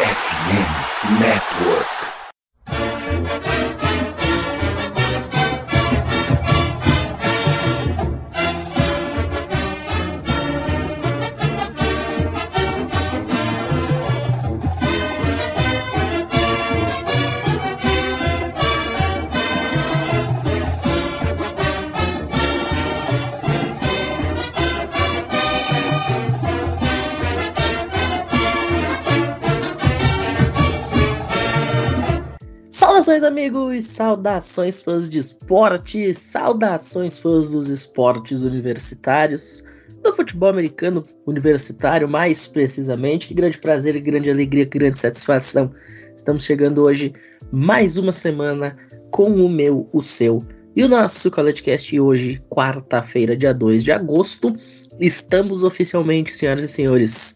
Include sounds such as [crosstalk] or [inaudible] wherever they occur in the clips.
FM Network. Amigos! Saudações, fãs de esporte! Saudações, fãs dos esportes universitários, do futebol americano universitário, mais precisamente. Que grande prazer, grande alegria, grande satisfação. Estamos chegando hoje mais uma semana com o meu, o seu e o nosso CollegeCast hoje, quarta-feira, dia 2 de agosto. Estamos oficialmente, senhoras e senhores,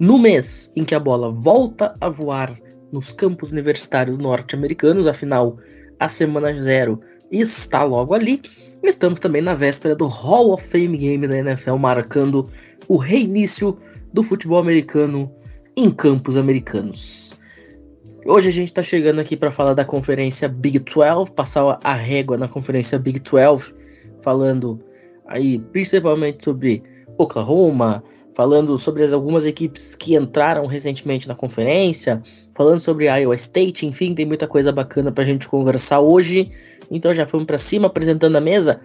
no mês em que a bola volta a voar nos campos universitários norte-americanos, afinal, a semana zero está logo ali. Estamos também na véspera do Hall of Fame Game da NFL, marcando o reinício do futebol americano em campos americanos. Hoje a gente está chegando aqui para falar da conferência Big 12, passar a régua na conferência Big 12, falando aí principalmente sobre Oklahoma, falando sobre as algumas equipes que entraram recentemente na conferência, falando sobre Iowa State, enfim, tem muita coisa bacana pra gente conversar hoje. Então já fomos para cima apresentando a mesa.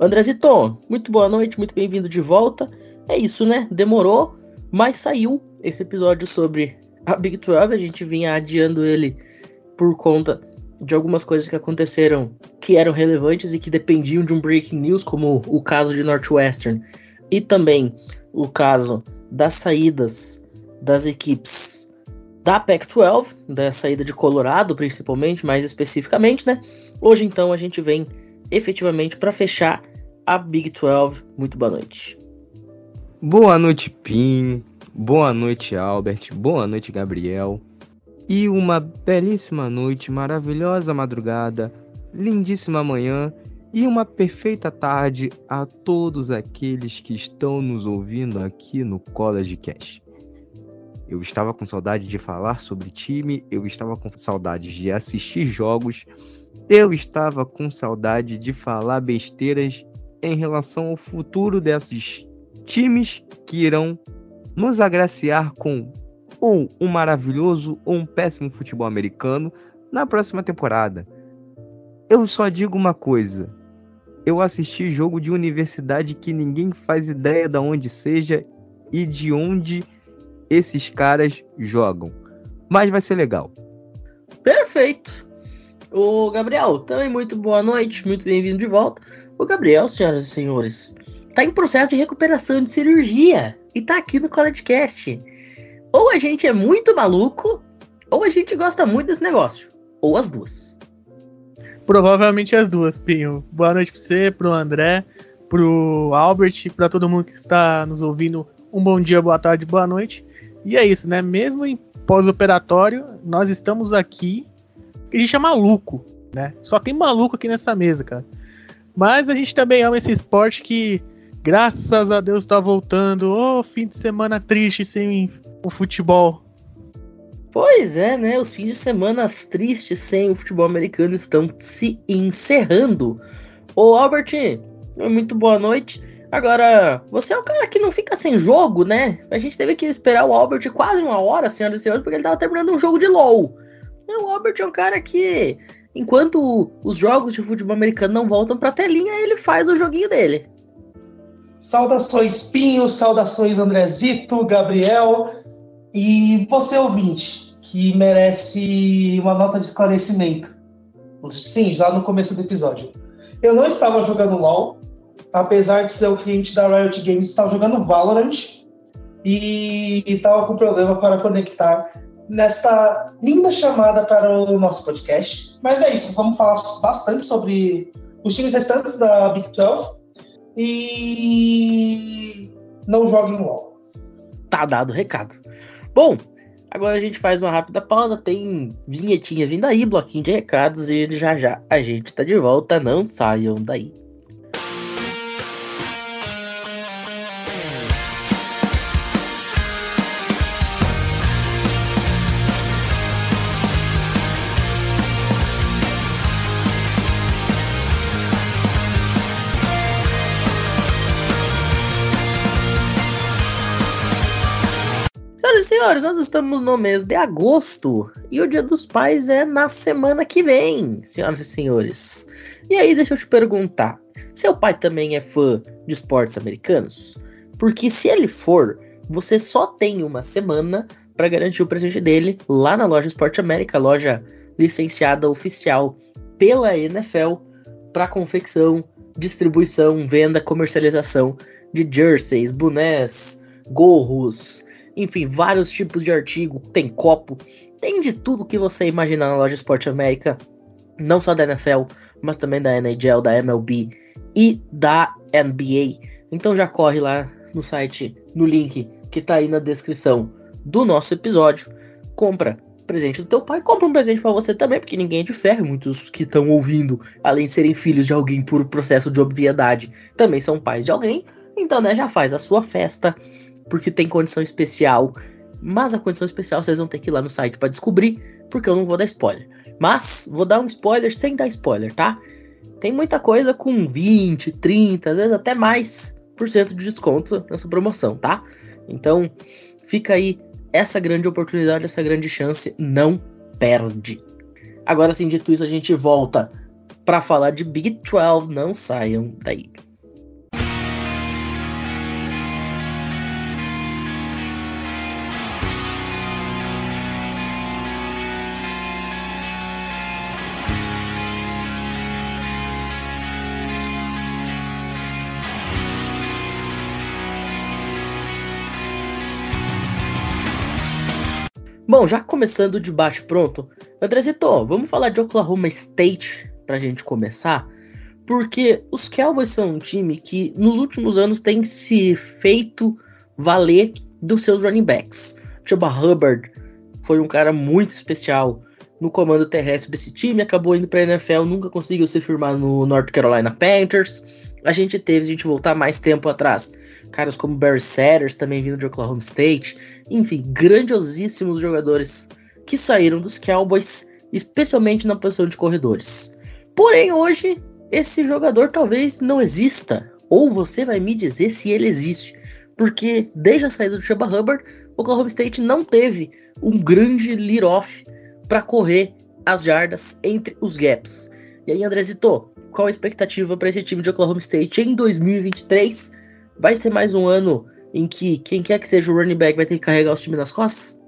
Andrezito, muito boa noite, muito bem-vindo de volta. É isso, né? Demorou, mas saiu esse episódio sobre a Big 12. A gente vinha adiando ele por conta de algumas coisas que aconteceram que eram relevantes e que dependiam de um breaking news, como o caso de Northwestern e também o caso das saídas das equipes da Pac-12, da saída de Colorado principalmente, mais especificamente, né? Hoje então a gente vem efetivamente para fechar a Big 12. Muito boa noite. Boa noite, Pim. Boa noite, Albert. Boa noite, Gabriel. E uma belíssima noite, maravilhosa madrugada, lindíssima manhã e uma perfeita tarde a todos aqueles que estão nos ouvindo aqui no College Cash. Eu estava com saudade de falar sobre time, eu estava com saudade de assistir jogos, eu estava com saudade de falar besteiras em relação ao futuro desses times que irão nos agraciar com ou um maravilhoso ou um péssimo futebol americano na próxima temporada. Eu só digo uma coisa: eu assisti jogo de universidade que ninguém faz ideia de onde seja e de onde esses caras jogam. Mas vai ser legal. Perfeito. O Gabriel, também muito boa noite, muito bem-vindo de volta. O Gabriel, senhoras e senhores, tá em processo de recuperação de cirurgia e tá aqui no CollegeCast. Ou a gente é muito maluco, ou a gente gosta muito desse negócio. Ou as duas. Provavelmente as duas, Pinho. Boa noite pra você, pro André, pro Albert, para todo mundo que está nos ouvindo. Um bom dia, boa tarde, boa noite. E é isso, né? Mesmo em pós-operatório, nós estamos aqui. A gente é maluco, né? Só tem maluco aqui nessa mesa, cara. Mas a gente também ama esse esporte que, graças a Deus, tá voltando. Ô, oh, fim de semana triste sem o futebol. Pois é, né? Os fins de semana tristes sem o futebol americano estão se encerrando. Ô, Albert, muito boa noite. Agora, você é o cara que não fica sem jogo, né? A gente teve que esperar o Albert quase uma hora, senhoras e senhores, porque ele tava terminando um jogo de LOL. E o Albert é um cara que, enquanto os jogos de futebol americano não voltam pra telinha, ele faz o joguinho dele. Saudações, Pinho, saudações, Andrezito, Gabriel e você, ouvinte que merece uma nota de esclarecimento. Sim, já no começo do episódio. Eu não estava jogando LoL, apesar de ser o cliente da Riot Games, estava jogando Valorant e estava com problema para conectar nesta linda chamada para o nosso podcast. Mas é isso, vamos falar bastante sobre os times restantes da Big 12 e não joguem LoL. Tá dado o recado. Bom, Agora a gente faz uma rápida pausa, tem vinhetinha vindo aí, bloquinho de recados e já já a gente tá de volta, não saiam daí. Senhores, nós estamos no mês de agosto e o Dia dos Pais é na semana que vem, senhoras e senhores. E aí, deixa eu te perguntar: seu pai também é fã de esportes americanos? Porque se ele for, você só tem uma semana para garantir o presente dele lá na loja Esporte América, loja licenciada oficial pela NFL para confecção, distribuição, venda, comercialização de jerseys, bonés, gorros, enfim, vários tipos de artigo, tem copo, tem de tudo que você imaginar na loja Esporte América, não só da NFL, mas também da NHL, da MLB e da NBA. Então já corre lá no site, no link que tá aí na descrição do nosso episódio, compra presente do teu pai, compra um presente para você também, porque ninguém é de ferro, muitos que estão ouvindo, além de serem filhos de alguém por processo de obviedade, também são pais de alguém. Então, né, já faz a sua festa porque tem condição especial. Mas a condição especial vocês vão ter que ir lá no site para descobrir, porque eu não vou dar spoiler. Mas vou dar um spoiler sem dar spoiler, tá? Tem muita coisa com 20, 30, às vezes até mais por cento de desconto nessa promoção, tá? Então, fica aí essa grande oportunidade, essa grande chance, não perde. Agora sim, dito isso, a gente volta para falar de Big 12, não saiam daí. Bom, já começando o debate pronto, Andrezito, vamos falar de Oklahoma State pra gente começar, porque os Cowboys são um time que nos últimos anos tem se feito valer dos seus running backs. Chuba Hubbard foi um cara muito especial no comando terrestre desse time, acabou indo pra NFL, nunca conseguiu se firmar no North Carolina Panthers. A gente teve, a gente voltar mais tempo atrás, caras como Barry Sanders, também vindo de Oklahoma State. Enfim, grandiosíssimos jogadores que saíram dos Cowboys, especialmente na posição de corredores. Porém, hoje, esse jogador talvez não exista. Ou você vai me dizer se ele existe. Porque desde a saída do Chuba Hubbard, o Oklahoma State não teve um grande lead-off para correr as jardas entre os gaps. E aí, Andrezito, qual a expectativa para esse time de Oklahoma State em 2023? Vai ser mais um ano em que quem quer que seja o running back vai ter que carregar os times nas costas?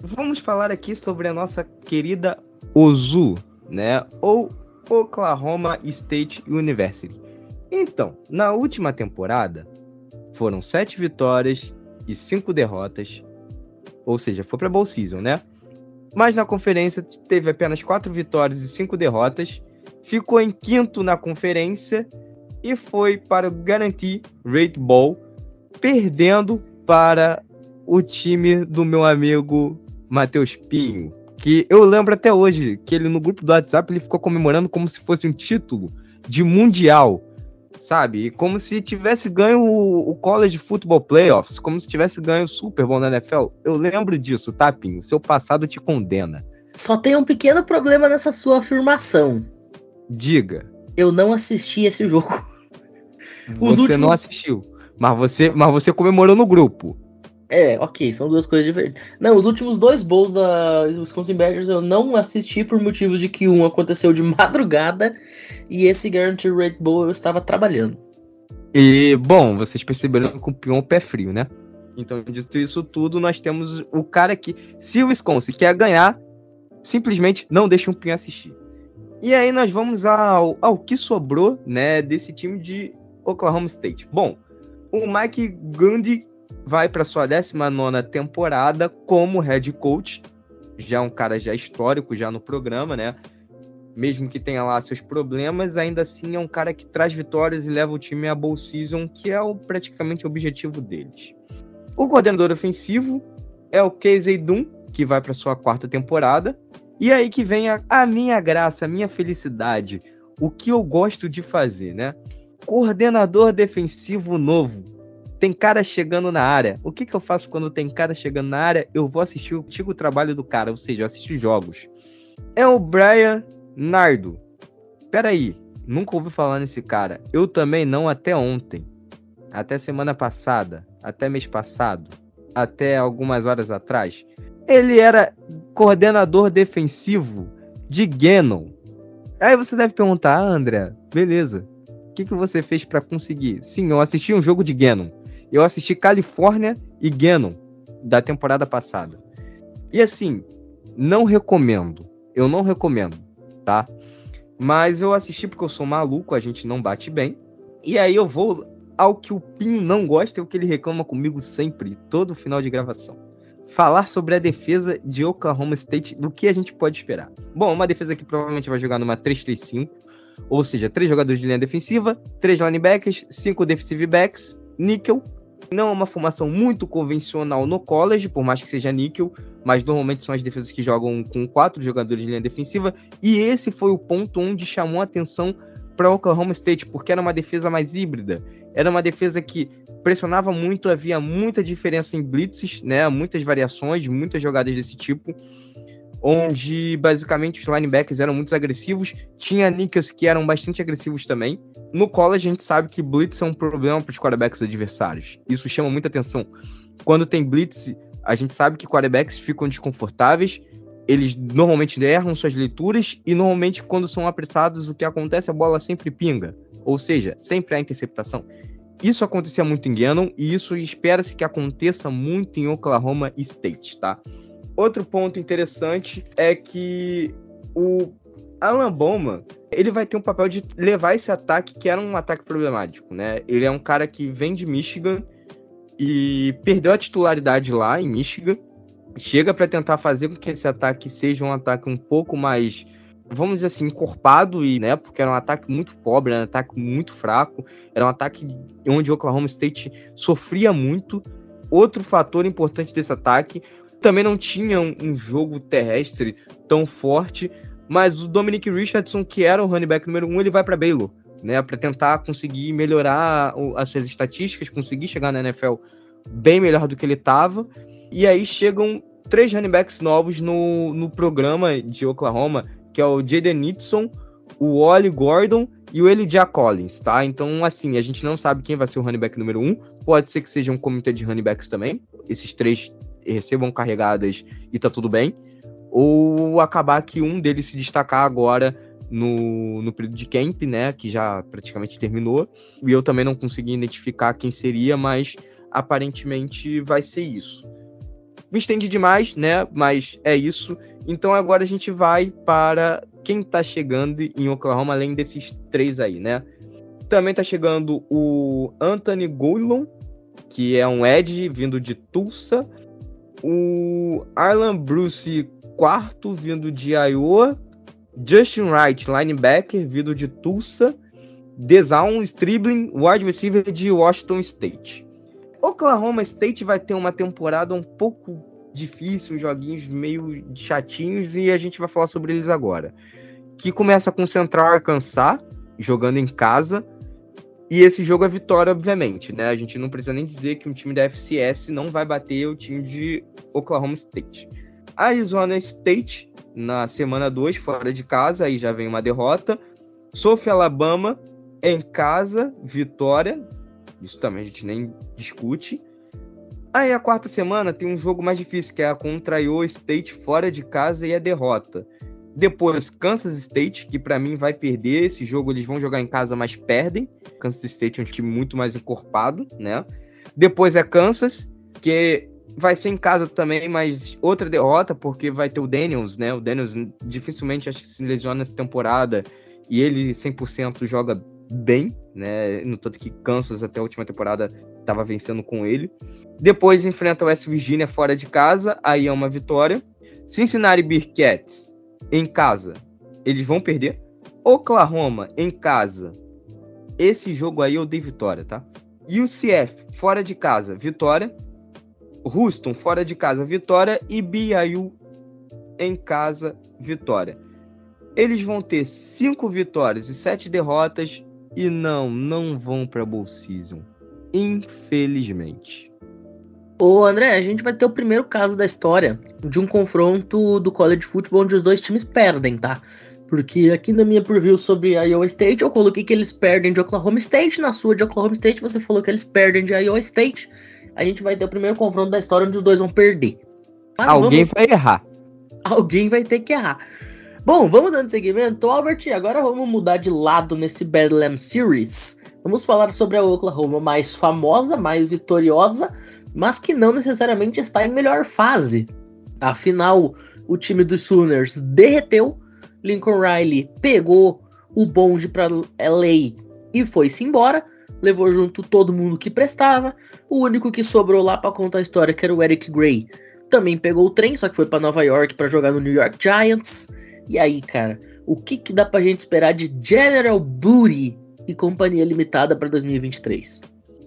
Vamos falar aqui sobre a nossa querida Ozu, né? Ou Oklahoma State University. Então, na última temporada, foram sete vitórias e cinco derrotas. Ou seja, foi para Bowl Season, né? Mas na conferência teve apenas quatro vitórias e cinco derrotas. Ficou em quinto na conferência e foi para o Guarantee Rate Bowl perdendo para o time do meu amigo Matheus Pinho. Que eu lembro até hoje que ele no grupo do WhatsApp ele ficou comemorando como se fosse um título de mundial, sabe? Como se tivesse ganho o, o College Football Playoffs, como se tivesse ganho o Super Bowl na NFL. Eu lembro disso, tá, Pinho? Seu passado te condena. Só tem um pequeno problema nessa sua afirmação. Diga. Eu não assisti esse jogo. [laughs] Você últimos... não assistiu. Mas você, mas você comemorou no grupo. É, ok, são duas coisas diferentes. Não, os últimos dois bowls da Wisconsin Badgers eu não assisti por motivos de que um aconteceu de [laughs] madrugada e esse Guarantee Rate Bowl eu estava trabalhando. E, bom, vocês perceberam que o Pion é pé frio, né? Então, dito isso tudo, nós temos o cara que, se o Wisconsin quer ganhar, simplesmente não deixa o Pion assistir. E aí nós vamos ao, ao que sobrou, né, desse time de Oklahoma State. Bom, o Mike Gundy vai para sua 19 temporada como head coach. Já é um cara já histórico já no programa, né? Mesmo que tenha lá seus problemas, ainda assim é um cara que traz vitórias e leva o time à bowl season, que é o, praticamente o objetivo deles. O coordenador ofensivo é o Casey Dunn, que vai para sua quarta temporada. E aí que vem a, a minha graça, a minha felicidade, o que eu gosto de fazer, né? Coordenador defensivo novo. Tem cara chegando na área. O que, que eu faço quando tem cara chegando na área? Eu vou assistir o antigo trabalho do cara, ou seja, eu assisto jogos. É o Brian Nardo. Peraí, nunca ouvi falar nesse cara. Eu também não até ontem. Até semana passada. Até mês passado. até algumas horas atrás? Ele era coordenador defensivo de Gannon. Aí você deve perguntar, ah, André, beleza. O que, que você fez para conseguir? Sim, eu assisti um jogo de Gannon. Eu assisti Califórnia e Gannon da temporada passada. E assim, não recomendo. Eu não recomendo, tá? Mas eu assisti porque eu sou maluco, a gente não bate bem. E aí eu vou ao que o Pinho não gosta e o que ele reclama comigo sempre, todo final de gravação. Falar sobre a defesa de Oklahoma State, do que a gente pode esperar. Bom, uma defesa que provavelmente vai jogar numa 3-3-5, ou seja, três jogadores de linha defensiva, três linebackers, cinco defensive backs, níquel. Não é uma formação muito convencional no college, por mais que seja níquel, mas normalmente são as defesas que jogam com quatro jogadores de linha defensiva. E esse foi o ponto onde chamou a atenção para Oklahoma State, porque era uma defesa mais híbrida. Era uma defesa que pressionava muito, havia muita diferença em blitzes, né? Muitas variações, muitas jogadas desse tipo, onde basicamente os linebackers eram muito agressivos, tinha nickels que eram bastante agressivos também. No college a gente sabe que blitz é um problema para os quarterbacks adversários. Isso chama muita atenção. Quando tem blitz, a gente sabe que quarterbacks ficam desconfortáveis eles normalmente erram suas leituras e normalmente quando são apressados o que acontece a bola sempre pinga, ou seja, sempre há interceptação. Isso acontecia muito em Gannon e isso espera-se que aconteça muito em Oklahoma State, tá? Outro ponto interessante é que o Alan Bowman, ele vai ter um papel de levar esse ataque que era um ataque problemático, né? Ele é um cara que vem de Michigan e perdeu a titularidade lá em Michigan chega para tentar fazer com que esse ataque seja um ataque um pouco mais, vamos dizer assim, encorpado, e, né, porque era um ataque muito pobre, era um ataque muito fraco, era um ataque onde o Oklahoma State sofria muito. Outro fator importante desse ataque, também não tinha um, um jogo terrestre tão forte, mas o Dominic Richardson, que era o running back número um, ele vai para Baylor, né, para tentar conseguir melhorar as suas estatísticas, conseguir chegar na NFL bem melhor do que ele estava. E aí chegam três running backs novos no, no programa de Oklahoma, que é o Jaden Nixon, o Wally Gordon e o Elijah Collins, tá? Então, assim, a gente não sabe quem vai ser o running back número um. Pode ser que seja um comitê de running backs também. Esses três recebam carregadas e tá tudo bem. Ou acabar que um deles se destacar agora no, no período de camp, né? Que já praticamente terminou. E eu também não consegui identificar quem seria, mas aparentemente vai ser isso me estende demais, né? Mas é isso. Então agora a gente vai para quem tá chegando em Oklahoma, além desses três aí, né? Também tá chegando o Anthony Goulon, que é um Ed vindo de Tulsa. O Arlan Bruce, quarto, vindo de Iowa. Justin Wright, linebacker, vindo de Tulsa. Desaun Stribling, wide receiver de Washington State. Oklahoma State vai ter uma temporada um pouco difícil, joguinhos meio chatinhos, e a gente vai falar sobre eles agora. Que começa com Central Arkansas, jogando em casa, e esse jogo é vitória, obviamente, né? A gente não precisa nem dizer que um time da FCS não vai bater o time de Oklahoma State. Arizona State, na semana 2, fora de casa, aí já vem uma derrota. Sofia Alabama, em casa, vitória, isso também a gente nem discute. Aí a quarta semana tem um jogo mais difícil, que é a contra Iowa State fora de casa e a derrota. Depois, Kansas State, que para mim vai perder esse jogo, eles vão jogar em casa, mas perdem. Kansas State é um time muito mais encorpado, né? Depois é Kansas, que vai ser em casa também, mas outra derrota, porque vai ter o Daniels, né? O Daniels dificilmente acho que se lesiona essa temporada e ele 100% joga bem, né? No tanto que Kansas até a última temporada estava vencendo com ele. Depois enfrenta o West Virginia fora de casa, aí é uma vitória. Cincinnati Bearcats em casa, eles vão perder. Oklahoma em casa, esse jogo aí eu dei vitória, tá? UCF fora de casa, vitória. Houston fora de casa, vitória. E BYU em casa, vitória. Eles vão ter cinco vitórias e sete derrotas e não, não vão para Bowl Season. Infelizmente. Ô André, a gente vai ter o primeiro caso da história de um confronto do college football onde os dois times perdem, tá? Porque aqui na minha preview sobre Iowa State eu coloquei que eles perdem de Oklahoma State, na sua de Oklahoma State você falou que eles perdem de Iowa State. a gente vai ter o primeiro confronto da história onde os dois vão perder. Mas Alguém vamos... vai errar. Alguém vai ter que errar. Bom, vamos dando seguimento. Albert, agora vamos mudar de lado nesse Bedlam Series. Vamos falar sobre a Oklahoma mais famosa, mais vitoriosa, mas que não necessariamente está em melhor fase. Afinal, o time dos Sooners derreteu, Lincoln Riley pegou o bonde para LA e foi-se embora, levou junto todo mundo que prestava. O único que sobrou lá para contar a história, que era o Eric Gray, também pegou o trem, só que foi para Nova York para jogar no New York Giants. E aí, cara, o que, que dá pra gente esperar de General Booty e companhia limitada para 2023?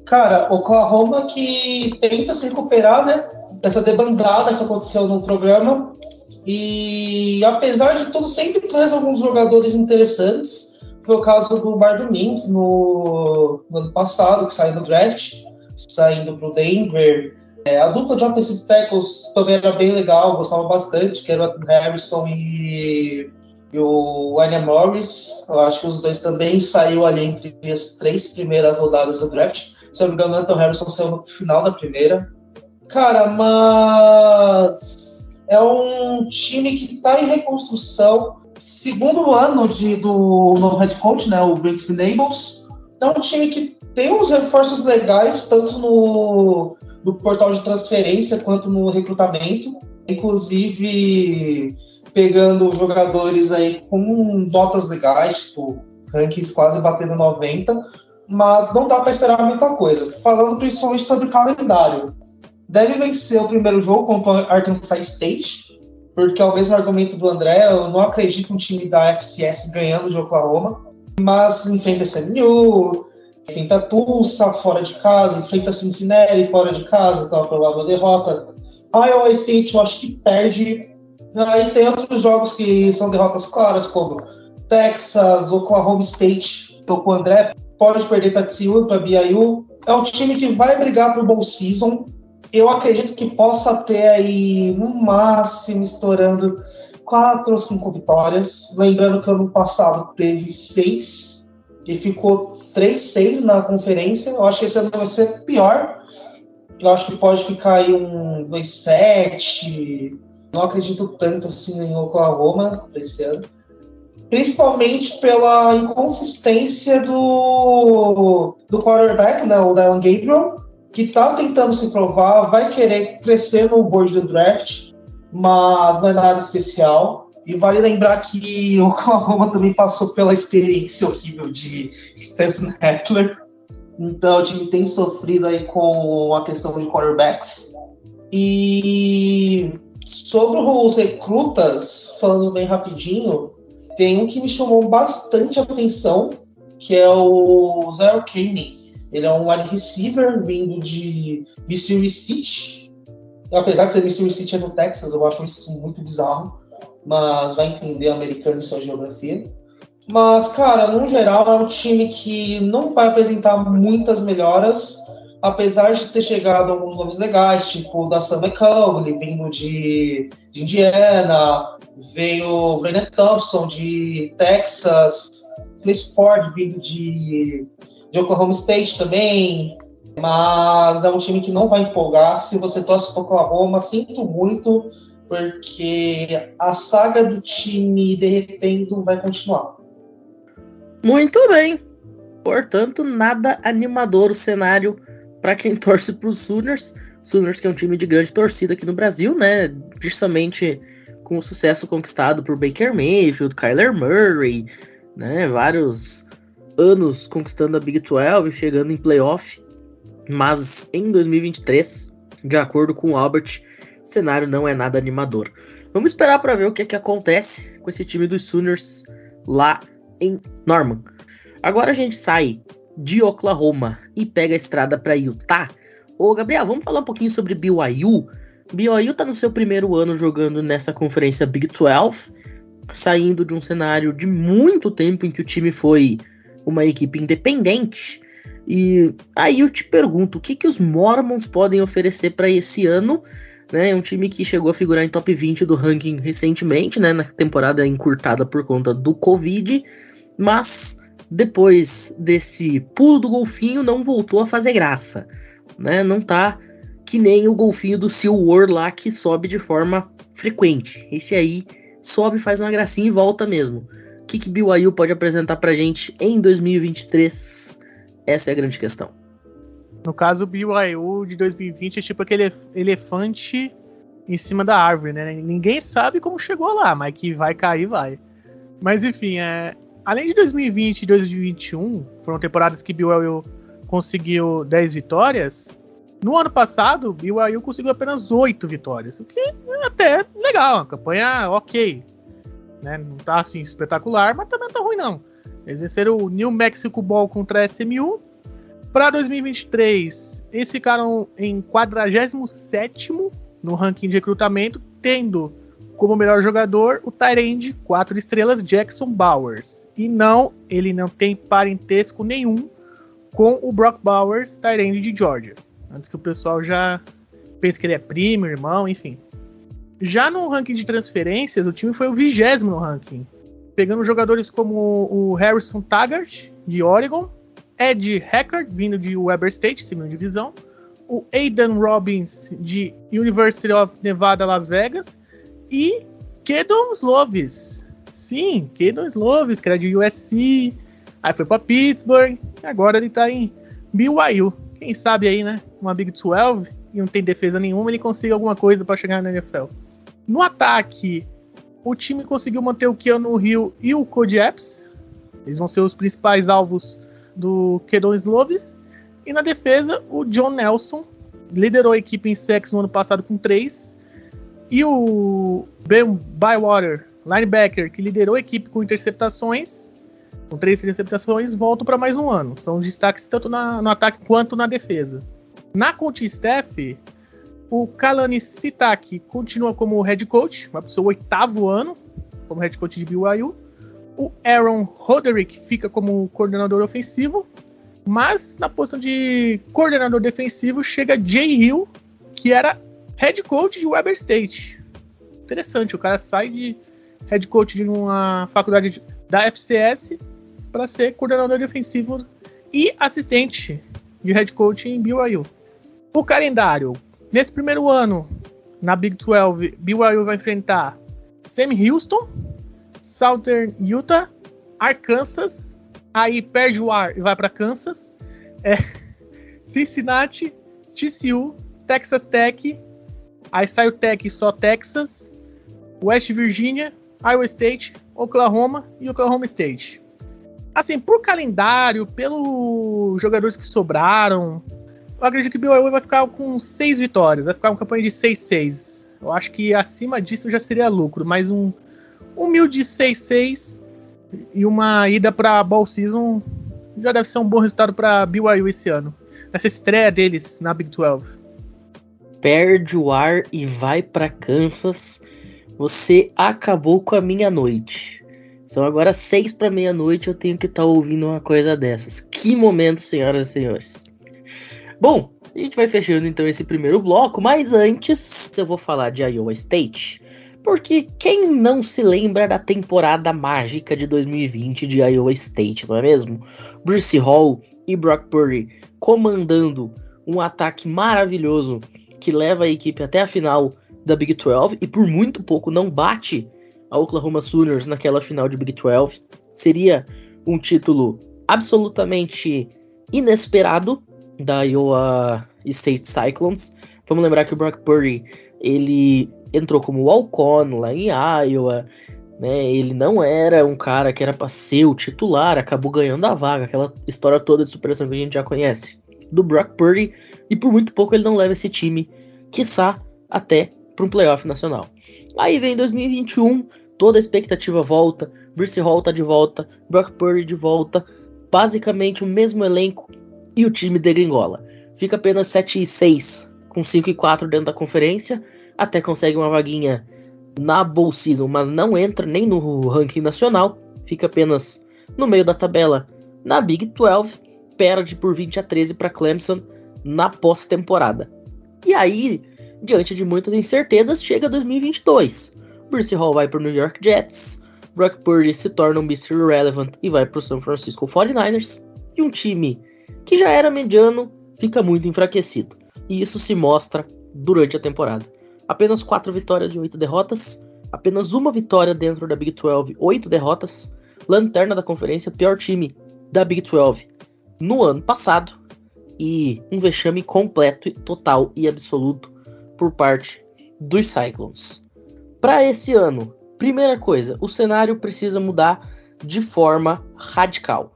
Cara, Oklahoma que tenta se recuperar, né? Dessa debandada que aconteceu no programa. E apesar de tudo, sempre traz alguns jogadores interessantes. Foi o caso do Bar Domingues no, no ano passado, que saiu do draft, saindo pro Denver. É, a dupla de offensive tackles também era bem legal, gostava bastante, que era o Harrison e, e o William Morris. Eu acho que os dois também saiu ali entre as três primeiras rodadas do draft. Se eu não me engano, Anton Harrison saiu no final da primeira. Cara, mas é um time que está em reconstrução. Segundo ano de, do novo head coach, né, o Brent Venables. É um time que tem uns reforços legais, tanto no do portal de transferência quanto no recrutamento, inclusive pegando jogadores aí com notas legais, tipo rankings quase batendo 90, mas não dá para esperar muita coisa. Falando principalmente sobre o calendário. Deve vencer o primeiro jogo contra Arkansas State, porque é o mesmo argumento do André, eu não acredito um time da FCS ganhando de Oklahoma, mas enfrenta SMU, enfrenta Tulsa fora de casa, enfrenta Cincinnati fora de casa, que é uma provável derrota. Iowa State eu acho que perde. Aí tem outros jogos que são derrotas claras, como Texas, Oklahoma State, tô com o André, pode perder para TCU, para BYU. É um time que vai brigar para o Bowl Season. Eu acredito que possa ter aí, no máximo, estourando quatro ou cinco vitórias. Lembrando que ano passado teve seis e ficou 3-6 na conferência. Eu acho que esse ano vai ser pior. Eu acho que pode ficar aí um 2-7. Não acredito tanto assim em Oklahoma para esse ano. Principalmente pela inconsistência do, do quarterback, né, o Dylan Gabriel, que está tentando se provar, vai querer crescer no board do draft, mas não é nada especial. E vale lembrar que [laughs] o Oklahoma também passou pela experiência horrível de Stetson Heckler. Então o time tem sofrido aí com a questão de quarterbacks. E sobre os recrutas, falando bem rapidinho, tem um que me chamou bastante atenção, que é o Zero Kane. Ele é um wide receiver vindo de Missouri City. Apesar de ser Missouri City é no Texas, eu acho isso muito bizarro mas vai entender americano e sua geografia. Mas, cara, no geral, é um time que não vai apresentar muitas melhoras, apesar de ter chegado alguns nomes legais, tipo o da Sam McCullough, vindo de, de Indiana, veio o Brennan Thompson de Texas, Chris Ford vindo de, de Oklahoma State também, mas é um time que não vai empolgar. Se você torce para Oklahoma, sinto muito, porque a saga do time derretendo vai continuar. Muito bem. Portanto, nada animador o cenário para quem torce para os Sooners. Sooners que é um time de grande torcida aqui no Brasil, né? Justamente com o sucesso conquistado por Baker Mayfield, Kyler Murray, né? Vários anos conquistando a Big 12 e chegando em playoff. Mas em 2023, de acordo com o Albert, o cenário não é nada animador. Vamos esperar para ver o que, é que acontece com esse time dos Sooners lá em Norman. Agora a gente sai de Oklahoma e pega a estrada para Utah. Ô Gabriel, vamos falar um pouquinho sobre BYU. BYU tá no seu primeiro ano jogando nessa conferência Big 12, saindo de um cenário de muito tempo em que o time foi uma equipe independente. E aí eu te pergunto, o que, que os Mormons podem oferecer para esse ano né? É um time que chegou a figurar em top 20 do ranking recentemente, né? Na temporada encurtada por conta do Covid, mas depois desse pulo do golfinho não voltou a fazer graça, né? Não tá que nem o golfinho do Seal War lá que sobe de forma frequente. Esse aí sobe, faz uma gracinha e volta mesmo. O que, que BYU pode apresentar pra gente em 2023? Essa é a grande questão. No caso, o BYU de 2020 é tipo aquele elefante em cima da árvore, né? Ninguém sabe como chegou lá, mas que vai cair, vai. Mas enfim, é... além de 2020 e 2021, foram temporadas que BYU conseguiu 10 vitórias. No ano passado, o BYU conseguiu apenas 8 vitórias, o que é até legal, uma campanha ok. Né? Não tá assim espetacular, mas também não tá ruim não. Eles venceram o New Mexico Ball contra a SMU. Para 2023, eles ficaram em 47 no ranking de recrutamento, tendo como melhor jogador o Tyrande 4 estrelas Jackson Bowers. E não, ele não tem parentesco nenhum com o Brock Bowers, Tyrande de Georgia. Antes que o pessoal já pense que ele é primo, irmão, enfim. Já no ranking de transferências, o time foi o vigésimo no ranking, pegando jogadores como o Harrison Taggart, de Oregon, Ed Hackard, vindo de Weber State, segunda divisão, o Aidan Robbins, de University of Nevada, Las Vegas, e Kedon Slovis. Sim, Kedon Slovis, que era de USC, aí foi para Pittsburgh, agora ele tá em BYU. Quem sabe aí, né? Uma Big 12 e não tem defesa nenhuma, ele consiga alguma coisa para chegar na NFL. No ataque, o time conseguiu manter o Keanu Hill e o Cody Epps. Eles vão ser os principais alvos do Kedon Slovis. E na defesa, o John Nelson liderou a equipe em sacks no ano passado com 3. E o Ben Bywater, linebacker, que liderou a equipe com interceptações, com três interceptações, voltam para mais um ano. São destaques tanto na, no ataque quanto na defesa. Na coaching staff, o Kalani Sitaki continua como head coach, vai para o seu oitavo ano como head coach de BYU. O Aaron Roderick fica como coordenador ofensivo, mas na posição de coordenador defensivo chega Jay Hill, que era head coach de Weber State. Interessante, o cara sai de head coach de uma faculdade da FCS para ser coordenador defensivo e assistente de head coach em BYU. O calendário, nesse primeiro ano na Big 12, BYU vai enfrentar Sam Houston, Southern Utah, Arkansas, aí perde o ar e vai para Kansas, é, [laughs] Cincinnati, TCU, Texas Tech, aí sai o Tech só Texas, West Virginia, Iowa State, Oklahoma e Oklahoma State. Assim, por calendário, pelos jogadores que sobraram, eu acredito que o BYU vai ficar com seis vitórias, vai ficar uma campanha de 6-6. Eu acho que acima disso já seria lucro, mas um humilde 6-6 e uma ida para Ball Season já deve ser um bom resultado para BYU esse ano. Essa estreia deles na Big 12. Perde o ar e vai para Kansas. Você acabou com a minha noite. São agora seis para meia-noite. Eu tenho que estar tá ouvindo uma coisa dessas. Que momento, senhoras e senhores. Bom, a gente vai fechando então esse primeiro bloco, mas antes eu vou falar de Iowa State. Porque quem não se lembra da temporada mágica de 2020 de Iowa State, não é mesmo? Bruce Hall e Brock Purdy comandando um ataque maravilhoso que leva a equipe até a final da Big 12 e por muito pouco não bate a Oklahoma Sooners naquela final de Big 12. Seria um título absolutamente inesperado da Iowa State Cyclones. Vamos lembrar que o Brock Purdy ele entrou como walk-on lá em Iowa, né? Ele não era um cara que era para ser o titular, acabou ganhando a vaga, aquela história toda de superação que a gente já conhece do Brock Purdy, e por muito pouco ele não leva esse time, quiçá, até para um playoff nacional. Aí vem 2021, toda a expectativa volta, Bruce Hall tá de volta, Brock Purdy de volta, basicamente o mesmo elenco e o time degringola. Fica apenas 7 e 6, com 5 e 4 dentro da conferência, até consegue uma vaguinha na Bowl Season, mas não entra nem no ranking nacional, fica apenas no meio da tabela na Big 12, perde por 20 a 13 para Clemson na pós-temporada. E aí, diante de muitas incertezas, chega 2022. Bruce Hall vai para o New York Jets, Brock Purdy se torna um Mr. Relevant e vai para o San Francisco 49ers, e um time que já era mediano fica muito enfraquecido. E isso se mostra durante a temporada. Apenas quatro vitórias e oito derrotas, apenas uma vitória dentro da Big 12, oito derrotas, lanterna da conferência, pior time da Big 12 no ano passado e um vexame completo, total e absoluto por parte dos Cyclones. Para esse ano, primeira coisa, o cenário precisa mudar de forma radical.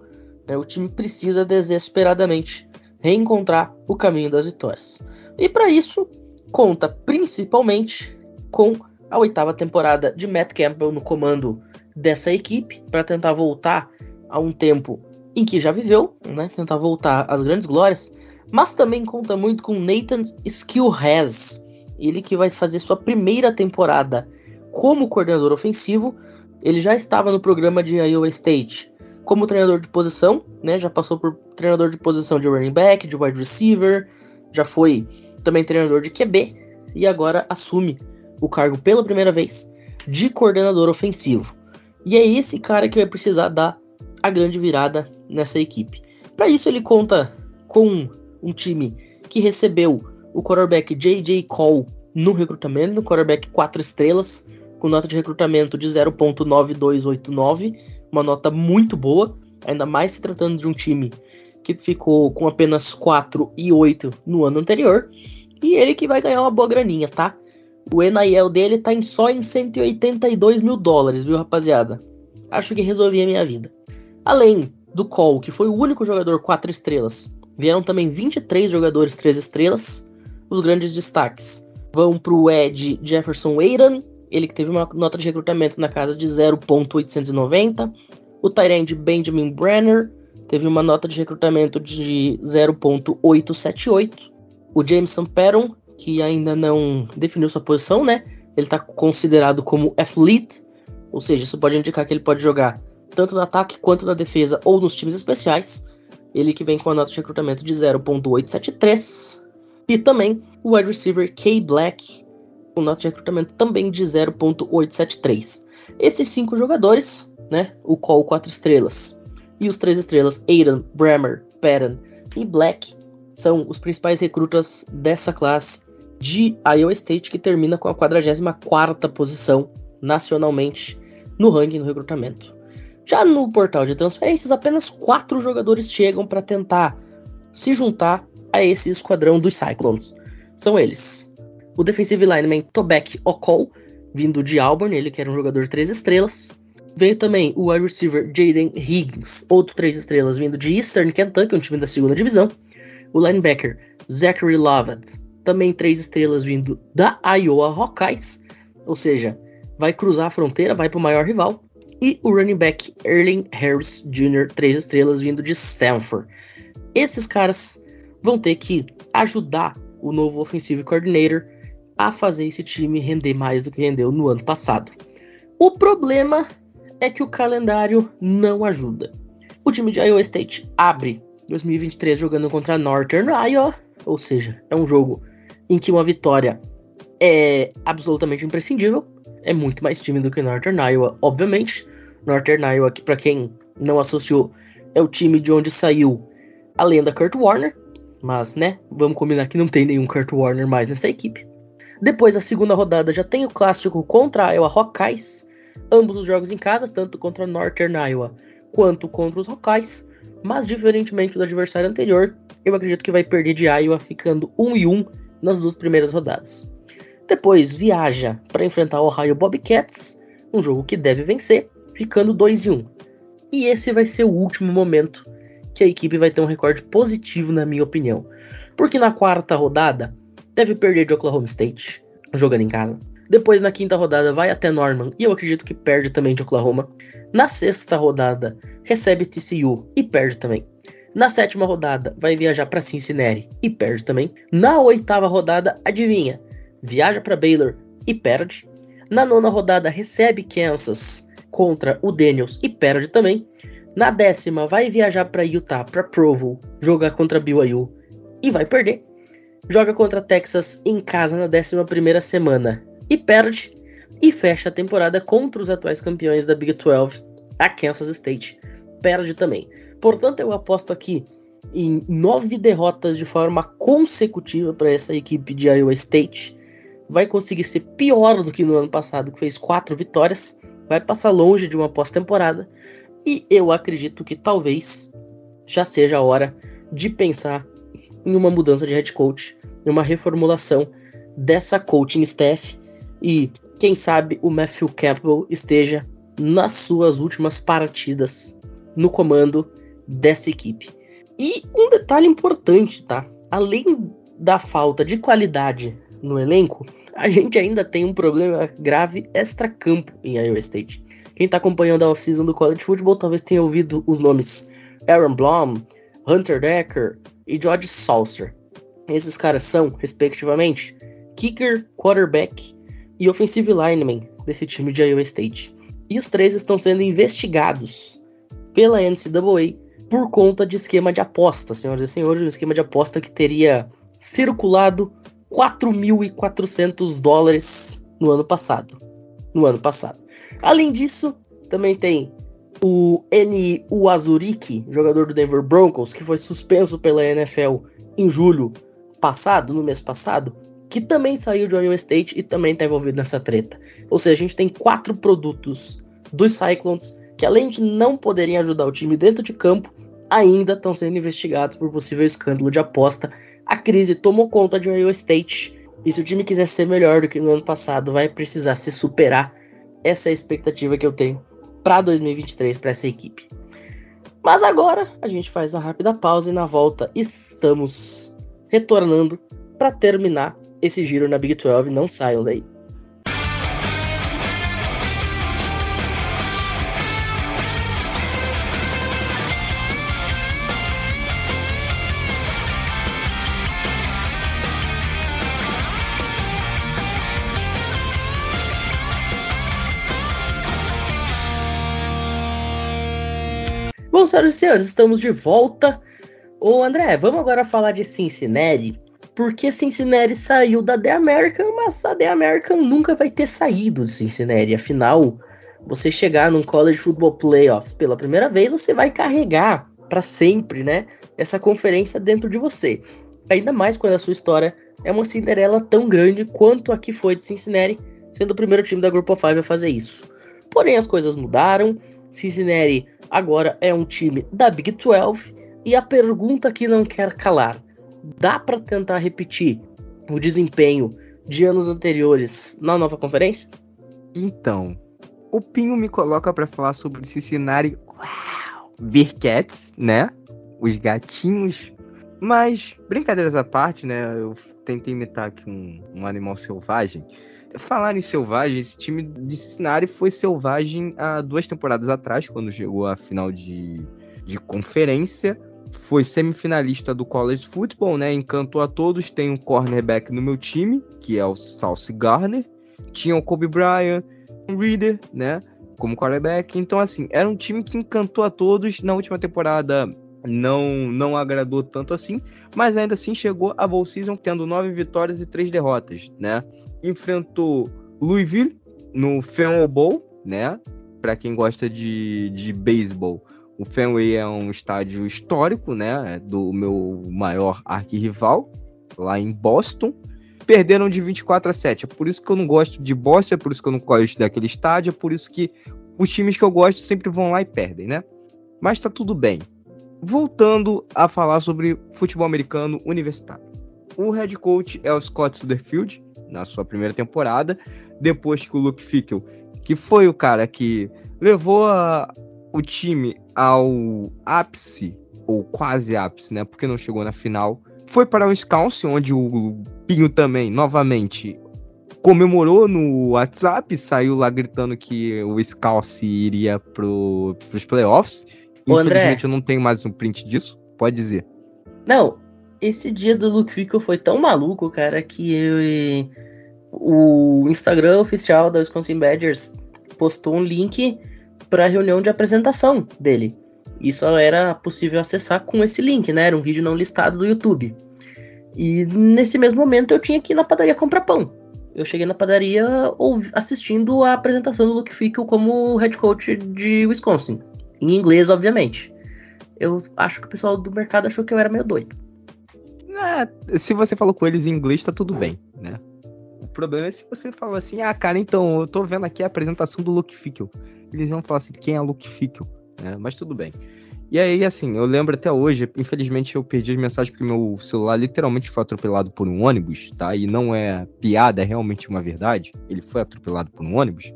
Né? O time precisa desesperadamente reencontrar o caminho das vitórias. E para isso, conta principalmente com a oitava temporada de Matt Campbell no comando dessa equipe, para tentar voltar a um tempo em que já viveu, né? tentar voltar às grandes glórias, mas também conta muito com Nathan Skillhaz, ele que vai fazer sua primeira temporada como coordenador ofensivo. Ele já estava no programa de Iowa State como treinador de posição, né? Já passou por treinador de posição de running back, de wide receiver, já foi também treinador de QB e agora assume o cargo pela primeira vez de coordenador ofensivo. E é esse cara que vai precisar dar a grande virada nessa equipe. Para isso ele conta com um time que recebeu o quarterback J.J. Cole no recrutamento, quarterback 4 estrelas, com nota de recrutamento de 0.9289, uma nota muito boa, ainda mais se tratando de um time que ficou com apenas 4 e 8 no ano anterior, e ele que vai ganhar uma boa graninha, tá? O NIL dele tá em só em 182 mil dólares, viu, rapaziada? Acho que resolvi a minha vida. Além do Cole, que foi o único jogador 4 estrelas, vieram também 23 jogadores 3 estrelas. Os grandes destaques vão para o Ed Jefferson Aidan, ele que teve uma nota de recrutamento na casa de 0.890. O Tyrande Benjamin Brenner teve uma nota de recrutamento de 0.878. O Jameson Perron, que ainda não definiu sua posição, né? Ele está considerado como athlete, ou seja, isso pode indicar que ele pode jogar tanto no ataque quanto na defesa ou nos times especiais. Ele que vem com a nota de recrutamento de 0.873. E também o wide receiver K Black, com nota de recrutamento também de 0.873. Esses cinco jogadores, né, o Call 4 estrelas e os 3 estrelas Aidan, Bremer, Patton e Black, são os principais recrutas dessa classe de Iowa State, que termina com a 44ª posição nacionalmente no ranking do recrutamento. Já no portal de transferências, apenas quatro jogadores chegam para tentar se juntar a esse esquadrão dos Cyclones. São eles: o defensive lineman Tobek Okol, vindo de Auburn, ele que era um jogador de três estrelas. Veio também o wide receiver Jaden Higgins, outro três estrelas, vindo de Eastern Kentucky, um time da segunda divisão. O linebacker Zachary Lovett, também três estrelas, vindo da Iowa Hawkeyes, ou seja, vai cruzar a fronteira, vai para o maior rival. E o running back Erling Harris Jr., três estrelas, vindo de Stanford. Esses caras vão ter que ajudar o novo offensive coordinator a fazer esse time render mais do que rendeu no ano passado. O problema é que o calendário não ajuda. O time de Iowa State abre 2023 jogando contra Northern Iowa, ou seja, é um jogo em que uma vitória é absolutamente imprescindível. É muito mais time do que Northern Iowa, obviamente. Northern Iowa, que para quem não associou, é o time de onde saiu a lenda Kurt Warner, mas né, vamos combinar que não tem nenhum Kurt Warner mais nessa equipe. Depois, a segunda rodada já tem o clássico contra a Iowa Hawkeyes. Ambos os jogos em casa, tanto contra Northern Iowa quanto contra os Hawkeyes. Mas, diferentemente do adversário anterior, eu acredito que vai perder de Iowa, ficando 1 e 1 nas duas primeiras rodadas. Depois, viaja para enfrentar o Ohio Bobcats, um jogo que deve vencer, ficando 2 e 1. E esse vai ser o último momento que a equipe vai ter um recorde positivo, na minha opinião. Porque na quarta rodada, deve perder de Oklahoma State, jogando em casa. Depois, na quinta rodada, vai até Norman e eu acredito que perde também de Oklahoma. Na sexta rodada, recebe TCU e perde também. Na sétima rodada, vai viajar para Cincinnati e perde também. Na oitava rodada, adivinha? Viaja para Baylor e perde. Na nona rodada, recebe Kansas contra o Daniels e perde também. Na décima, vai viajar para Utah, para Provo, jogar contra BYU e vai perder joga contra Texas em casa na 11 semana e perde, e fecha a temporada contra os atuais campeões da Big 12, a Kansas State. Perde também. Portanto, eu aposto aqui em nove derrotas de forma consecutiva para essa equipe de Iowa State. Vai conseguir ser pior do que no ano passado, que fez quatro vitórias. Vai passar longe de uma pós-temporada. E eu acredito que talvez já seja a hora de pensar em uma mudança de head coach, em uma reformulação dessa coaching staff e quem sabe o Matthew Campbell esteja nas suas últimas partidas no comando dessa equipe. E um detalhe importante, tá? Além da falta de qualidade no elenco, a gente ainda tem um problema grave extra-campo em Iowa State. Quem tá acompanhando a off-season do college football talvez tenha ouvido os nomes Aaron Blum, Hunter Decker e George Saucer. Esses caras são, respectivamente, kicker, quarterback e offensive lineman desse time de Iowa State. E os três estão sendo investigados pela NCAA por conta de esquema de aposta, senhoras e senhores, um esquema de aposta que teria circulado 4.400 dólares no ano passado. No ano passado. Além disso, também tem o N. Uazuriki, jogador do Denver Broncos, que foi suspenso pela NFL em julho passado, no mês passado, que também saiu de Iowa State e também está envolvido nessa treta. Ou seja, a gente tem quatro produtos dos Cyclones que, além de não poderem ajudar o time dentro de campo, ainda estão sendo investigados por possível escândalo de aposta. A crise tomou conta de Iowa State. E se o time quiser ser melhor do que no ano passado, vai precisar se superar. Essa é a expectativa que eu tenho para 2023 para essa equipe. Mas agora a gente faz a rápida pausa e na volta estamos retornando para terminar esse giro na Big 12. Não saiam daí. Bom, senhoras e senhores, estamos de volta. Ô André, vamos agora falar de Cincinnati, porque Cincinnati saiu da The American, mas a The American nunca vai ter saído de Cincinnati. Afinal, você chegar num College Football Playoffs pela primeira vez, você vai carregar para sempre, né? Essa conferência dentro de você. Ainda mais quando a sua história é uma Cinderela tão grande quanto a que foi de Cincinnati, sendo o primeiro time da of Five a fazer isso. Porém, as coisas mudaram. Cincinnati agora é um time da Big 12 e a pergunta que não quer calar: dá para tentar repetir o desempenho de anos anteriores na nova conferência? Então, o Pinho me coloca para falar sobre Cincinnati Wow, Bearcats, né? Os gatinhos. Mas, brincadeiras à parte, né? Eu tentei imitar aqui um, um animal selvagem. Falar em selvagem, esse time de Cincinnati foi selvagem há duas temporadas atrás, quando chegou à final de, de conferência. Foi semifinalista do College Football, né? Encantou a todos. Tem um cornerback no meu time, que é o Sauce Garner. Tinha o Kobe Bryant, o Reader, né? Como quarterback. Então, assim, era um time que encantou a todos. Na última temporada não não agradou tanto assim, mas ainda assim chegou a bowl season tendo nove vitórias e três derrotas, né? Enfrentou Louisville no Fenway Bowl, né? Para quem gosta de, de beisebol, o Fenway é um estádio histórico, né? É do meu maior arquirrival, lá em Boston. Perderam de 24 a 7. É por isso que eu não gosto de Boston, é por isso que eu não gosto daquele estádio, é por isso que os times que eu gosto sempre vão lá e perdem, né? Mas tá tudo bem. Voltando a falar sobre futebol americano universitário. O head coach é o Scott Sutherfield, na sua primeira temporada, depois que o Luke Fickle, que foi o cara que levou a, o time ao ápice, ou quase ápice, né? Porque não chegou na final. Foi para o Wisconsin, onde o Pinho também, novamente, comemorou no WhatsApp, saiu lá gritando que o Wisconsin iria para os playoffs. Ô, Infelizmente André. eu não tenho mais um print disso. Pode dizer. Não, esse dia do Luke Fickle foi tão maluco, cara, que eu, o Instagram oficial da Wisconsin Badgers postou um link para a reunião de apresentação dele. Isso era possível acessar com esse link, né? Era um vídeo não listado do YouTube. E nesse mesmo momento eu tinha que ir na padaria comprar pão. Eu cheguei na padaria assistindo a apresentação do Luke Fickle como head coach de Wisconsin. Em inglês, obviamente. Eu acho que o pessoal do mercado achou que eu era meio doido. É, se você falou com eles em inglês, tá tudo bem, né? O problema é se você falou assim, ah, cara, então, eu tô vendo aqui a apresentação do Luke Fickle. Eles vão falar assim, quem é Luke Fickle? Né? Mas tudo bem. E aí, assim, eu lembro até hoje, infelizmente eu perdi as mensagens porque meu celular literalmente foi atropelado por um ônibus, tá? E não é piada, é realmente uma verdade. Ele foi atropelado por um ônibus.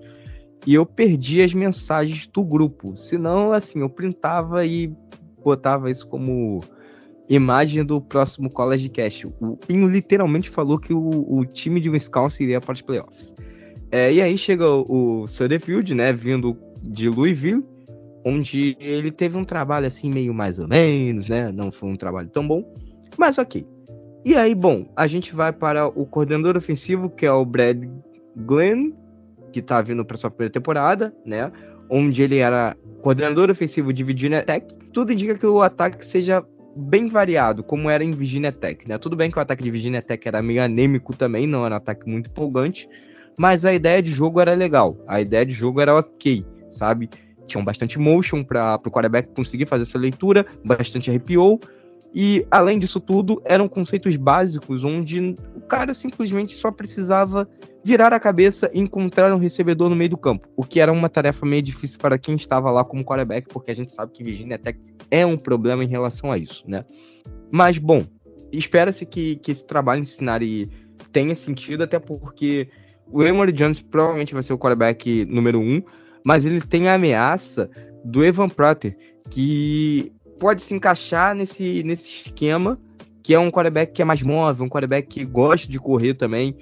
E eu perdi as mensagens do grupo. Senão, assim, eu printava e botava isso como imagem do próximo College Cast. O Pinho literalmente falou que o, o time de Wisconsin iria para os playoffs. É, e aí chega o, o Sutherfield, né, vindo de Louisville, onde ele teve um trabalho assim meio mais ou menos, né? Não foi um trabalho tão bom, mas ok. E aí, bom, a gente vai para o coordenador ofensivo, que é o Brad Glenn, que tá vindo para sua primeira temporada, né? Onde ele era coordenador ofensivo de Virginia Tech. Tudo indica que o ataque seja bem variado, como era em Virginia Tech, né? Tudo bem que o ataque de Virginia Tech era meio anêmico também, não era um ataque muito empolgante, mas a ideia de jogo era legal, a ideia de jogo era ok, sabe? Tinham bastante motion para o quarterback conseguir fazer essa leitura, bastante arrepiou, e além disso tudo, eram conceitos básicos onde o cara simplesmente só precisava virar a cabeça e encontrar um recebedor no meio do campo, o que era uma tarefa meio difícil para quem estava lá como quarterback, porque a gente sabe que Virginia Tech é um problema em relação a isso, né? Mas, bom, espera-se que, que esse trabalho em cenário tenha sentido, até porque o Emory Jones provavelmente vai ser o quarterback número um, mas ele tem a ameaça do Evan Prater, que pode se encaixar nesse, nesse esquema, que é um quarterback que é mais móvel, um quarterback que gosta de correr também,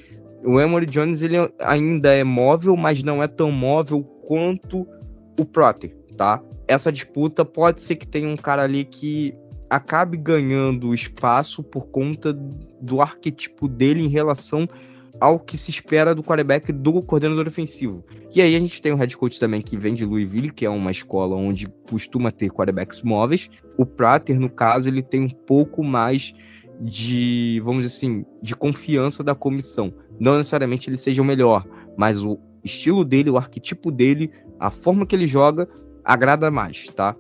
o Emory Jones ele ainda é móvel, mas não é tão móvel quanto o Proter, tá? Essa disputa pode ser que tenha um cara ali que acabe ganhando espaço por conta do arquetipo dele em relação ao que se espera do quarterback do coordenador ofensivo. E aí a gente tem o head coach também que vem de Louisville, que é uma escola onde costuma ter quarterbacks móveis. O Prater, no caso, ele tem um pouco mais de, vamos dizer assim, de confiança da comissão. Não necessariamente ele seja o melhor, mas o estilo dele, o arquetipo dele, a forma que ele joga, agrada mais, tá?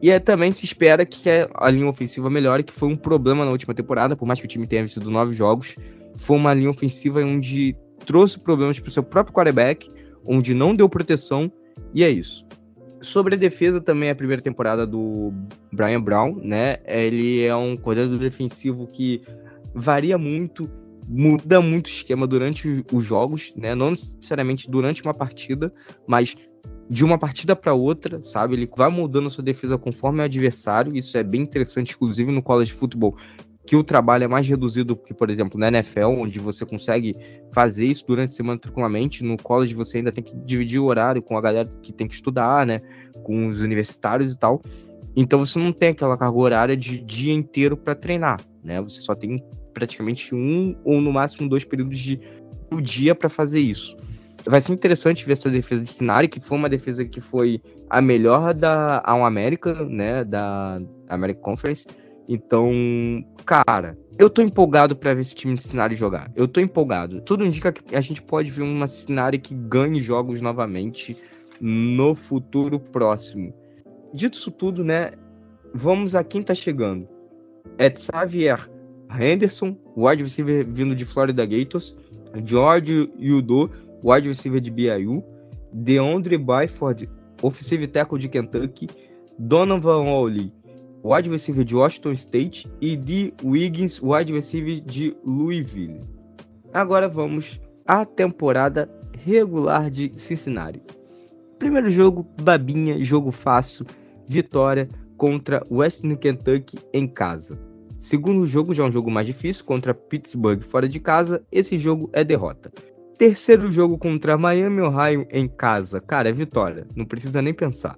E é, também se espera que a linha ofensiva melhore, que foi um problema na última temporada, por mais que o time tenha vencido nove jogos, foi uma linha ofensiva onde trouxe problemas para o seu próprio quarterback, onde não deu proteção, e é isso. Sobre a defesa também, a primeira temporada do Brian Brown, né? Ele é um coordenador defensivo que varia muito, muda muito o esquema durante os jogos, né? Não necessariamente durante uma partida, mas de uma partida para outra, sabe? Ele vai mudando a sua defesa conforme o adversário. Isso é bem interessante, inclusive no college football, que o trabalho é mais reduzido que, por exemplo, na NFL, onde você consegue fazer isso durante a semana tranquilamente. No college você ainda tem que dividir o horário com a galera que tem que estudar, né? Com os universitários e tal. Então você não tem aquela carga horária de dia inteiro para treinar, né? Você só tem praticamente um ou no máximo dois períodos de do dia para fazer isso. Vai ser interessante ver essa defesa de Sinari, que foi uma defesa que foi a melhor da a América, né? Da American Conference então, cara, eu tô empolgado para ver esse time de Cincinnati jogar. Eu tô empolgado. Tudo indica que a gente pode ver uma Cincinnati que ganhe jogos novamente no futuro próximo. Dito isso tudo, né? Vamos a quem tá chegando. É Xavier Henderson, wide receiver vindo de Florida Gators. George Yudo, wide receiver de BYU. DeAndre Byford, offensive tackle de Kentucky. Donovan Ollie, wide receiver de Washington State, e de Wiggins, wide receiver de Louisville. Agora vamos à temporada regular de Cincinnati. Primeiro jogo, babinha, jogo fácil, vitória contra Western Kentucky em casa. Segundo jogo, já é um jogo mais difícil, contra Pittsburgh fora de casa, esse jogo é derrota. Terceiro jogo contra Miami, Ohio em casa. Cara, é vitória, não precisa nem pensar.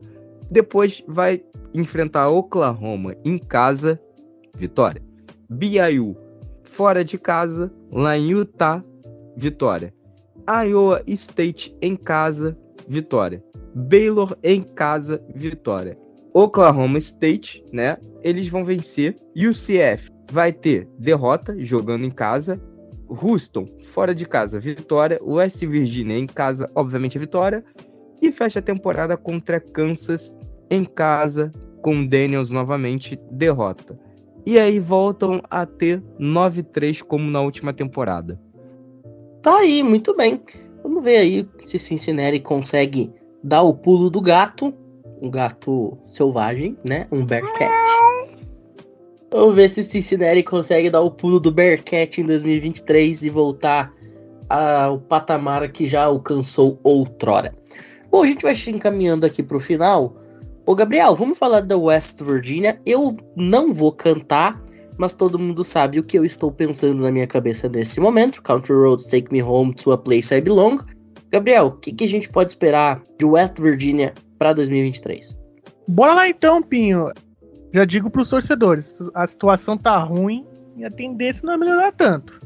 Depois vai enfrentar Oklahoma em casa, vitória. BYU fora de casa, lá em Utah, vitória. Iowa State em casa, vitória. Baylor em casa, vitória. Oklahoma State, né? Eles vão vencer. UCF vai ter derrota jogando em casa. Houston fora de casa, vitória. West Virginia em casa, obviamente, vitória e fecha a temporada contra Kansas em casa com Daniels novamente, derrota. E aí voltam a ter 9-3 como na última temporada. Tá aí, muito bem. Vamos ver aí se Cincinnati consegue dar o pulo do gato. Um gato selvagem, né? Um Bearcat. Vamos ver se Cincinnati consegue dar o pulo do Bearcat em 2023 e voltar ao patamar que já alcançou outrora. Bom, a gente vai encaminhando aqui para o final. Ô Gabriel, vamos falar da West Virginia. Eu não vou cantar, mas todo mundo sabe o que eu estou pensando na minha cabeça nesse momento. Country Roads Take Me Home to a Place I Belong. Gabriel, o que, que a gente pode esperar de West Virginia para 2023? Bora lá então, Pinho. Já digo para os torcedores, a situação tá ruim e a tendência não é melhorar tanto.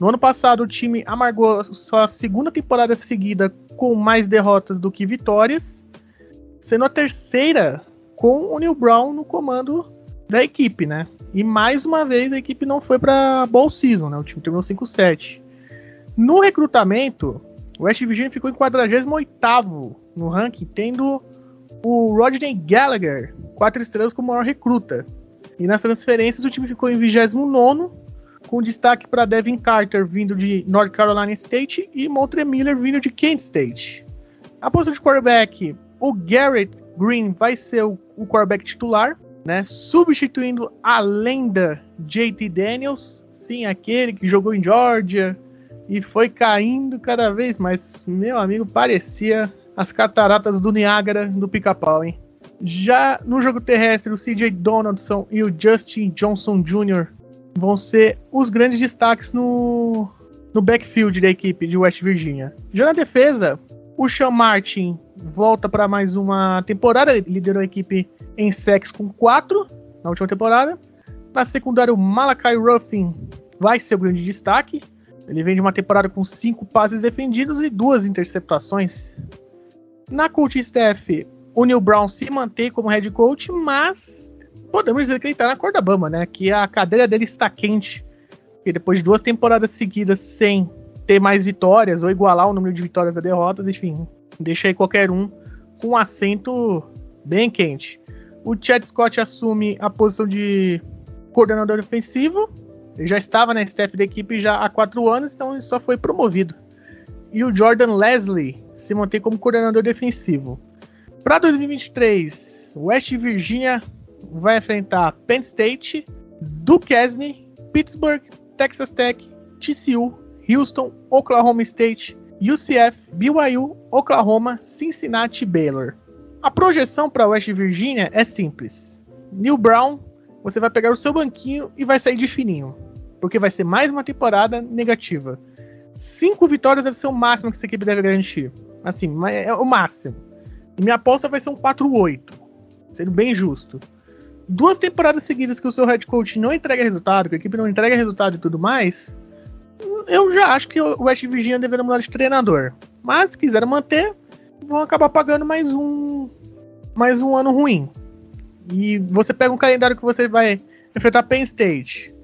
No ano passado, o time amargou sua segunda temporada seguida com mais derrotas do que vitórias sendo a terceira com o Neil Brown no comando da equipe, né? E mais uma vez a equipe não foi para Bowl Season, né? O time terminou 5-7. No recrutamento, o West Virginia ficou em 48 no ranking, tendo o Rodney Gallagher, quatro estrelas como maior recruta. E nas transferências o time ficou em 29 com destaque para Devin Carter vindo de North Carolina State e Montre Miller vindo de Kent State. A posição de quarterback o Garrett Green vai ser o, o quarterback titular, né? Substituindo a lenda JT Daniels, sim, aquele que jogou em Georgia e foi caindo cada vez mais. Meu amigo, parecia as cataratas do Niágara do pica-pau, hein? Já no jogo terrestre, o CJ Donaldson e o Justin Johnson Jr. vão ser os grandes destaques no, no backfield da equipe de West Virginia. Já na defesa, o Sean Martin volta para mais uma temporada, liderou a equipe em sacks com 4 na última temporada. Na secundária, o Malachi Ruffin vai ser o grande destaque. Ele vem de uma temporada com 5 passes defendidos e duas interceptações. Na coach staff, o Neil Brown se mantém como head coach, mas podemos dizer que ele está na corda bamba, né? Que a cadeira dele está quente. E depois de duas temporadas seguidas sem ter mais vitórias ou igualar o número de vitórias a derrotas, enfim, deixa aí qualquer um com um assento bem quente. O Chad Scott assume a posição de coordenador ofensivo. Ele já estava na staff da equipe já há quatro anos, então ele só foi promovido. E o Jordan Leslie se mantém como coordenador defensivo. Para 2023, West Virginia vai enfrentar Penn State, Duquesne, Pittsburgh, Texas Tech, TCU, Houston, Oklahoma State, UCF, BYU, Oklahoma, Cincinnati e Baylor. A projeção para West Virginia é simples. Neil Brown, você vai pegar o seu banquinho e vai sair de fininho, porque vai ser mais uma temporada negativa. Cinco vitórias deve ser o máximo que essa equipe deve garantir. Assim, é o máximo. E minha aposta vai ser um 4-8, sendo bem justo. Duas temporadas seguidas que o seu head coach não entrega resultado, que a equipe não entrega resultado e tudo mais, eu já acho que o West Virginia deveria mudar de treinador. Mas se quiser manter, vão acabar pagando mais um mais um ano ruim. E você pega um calendário que você vai enfrentar Penn State,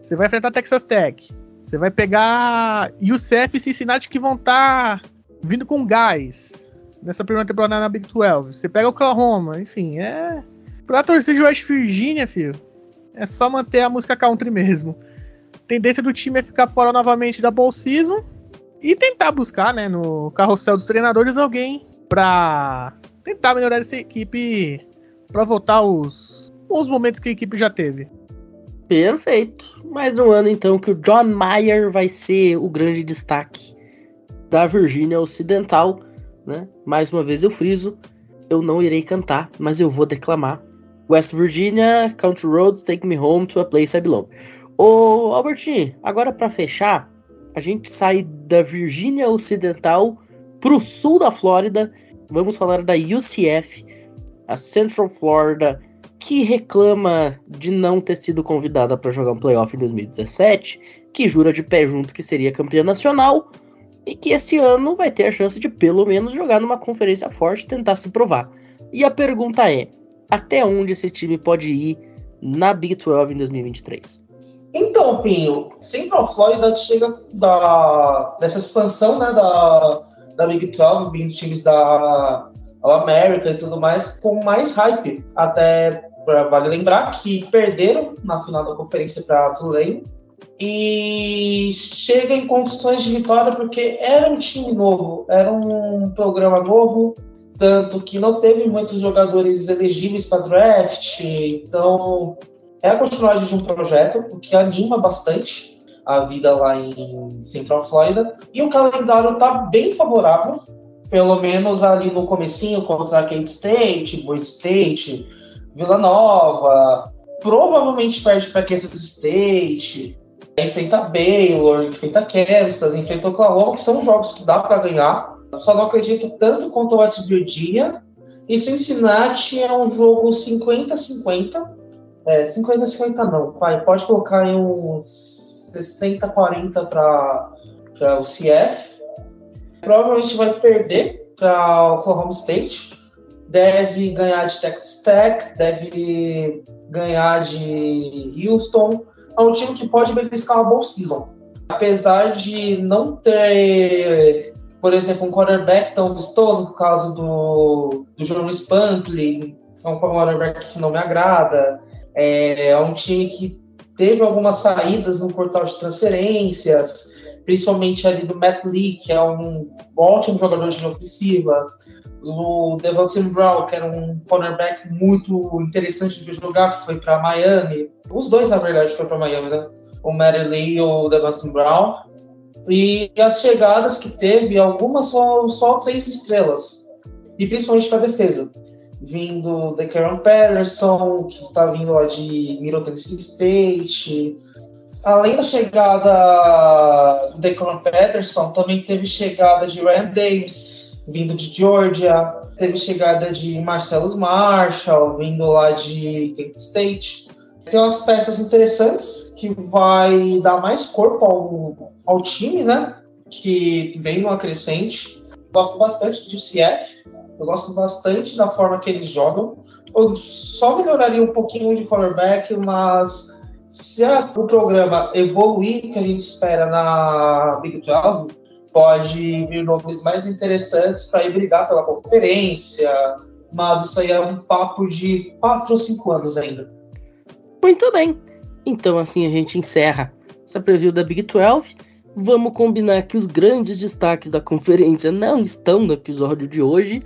você vai enfrentar Texas Tech, você vai pegar UCF e Cincinnati que vão estar tá vindo com gás nessa primeira temporada na Big 12. Você pega Oklahoma, enfim, é pra torcer de West Virginia, filho. É só manter a música country mesmo tendência do time é ficar fora novamente da Bowl Season e tentar buscar, né, no carrossel dos treinadores alguém para tentar melhorar essa equipe para voltar aos bons momentos que a equipe já teve. Perfeito. Mais um ano então que o John Mayer vai ser o grande destaque da Virgínia Ocidental, né? Mais uma vez eu friso, eu não irei cantar, mas eu vou declamar. West Virginia, Country Roads, Take Me Home to a Place I Belong. Ô, Albertinho, agora para fechar, a gente sai da Virgínia Ocidental pro sul da Flórida. Vamos falar da UCF, a Central Florida, que reclama de não ter sido convidada para jogar um playoff em 2017, que jura de pé junto que seria campeã nacional e que esse ano vai ter a chance de pelo menos jogar numa conferência forte e tentar se provar. E a pergunta é: até onde esse time pode ir na Big 12 em 2023? Então, Pinho, Central Florida chega da, dessa expansão né, da, da Big 12, vindo times da, América e tudo mais, com mais hype. Até vale lembrar que perderam na final da conferência para Tulane e chega em condições de vitória porque era um time novo, era um programa novo, tanto que não teve muitos jogadores elegíveis para draft, então é a continuidade de um projeto, o que anima bastante a vida lá em Central Florida. E o calendário está bem favorável, pelo menos ali no comecinho contra Kent State, Boyd State, Vila Nova, provavelmente perde para Kansas State, enfrenta Baylor, enfrenta Kansas, enfrenta Oklahoma, que são jogos que dá para ganhar. Só não acredito tanto quanto o West Virginia. E Cincinnati é um jogo 50-50. É, 50-50 não, pai. Pode colocar em uns 60-40 para o CF. Provavelmente vai perder para Oklahoma State. Deve ganhar de Texas Tech, deve ganhar de Houston é um time que pode beliscar uma boa season. Apesar de não ter, por exemplo, um quarterback tão vistoso, por causa do, do João Spankley, é um quarterback que não me agrada. É, é um time que teve algumas saídas no portal de transferências, principalmente ali do Matt Lee, que é um ótimo jogador de ofensiva, o Devontae Brown, que era um cornerback muito interessante de jogar, que foi para Miami. Os dois, na verdade, foram para Miami, né? O Mary Lee e o Devontae Brown. E as chegadas que teve, algumas só, só três estrelas. E principalmente para defesa. Vindo de Karen Patterson, que está vindo lá de Middle Tennessee State. Além da chegada do Declan Patterson, também teve chegada de Ryan Davis, vindo de Georgia, teve chegada de Marcellus Marshall, vindo lá de Kent State. Tem umas peças interessantes que vai dar mais corpo ao, ao time, né? Que vem numa crescente. Gosto bastante do CF, eu gosto bastante da forma que eles jogam. Eu só melhoraria um pouquinho de quarterback, mas se a, o programa evoluir, que a gente espera na Big 12, pode vir nomes mais interessantes para ir brigar pela conferência, mas isso aí é um papo de 4 ou 5 anos ainda. Muito bem. Então assim a gente encerra essa preview da Big 12. Vamos combinar que os grandes destaques da conferência não estão no episódio de hoje,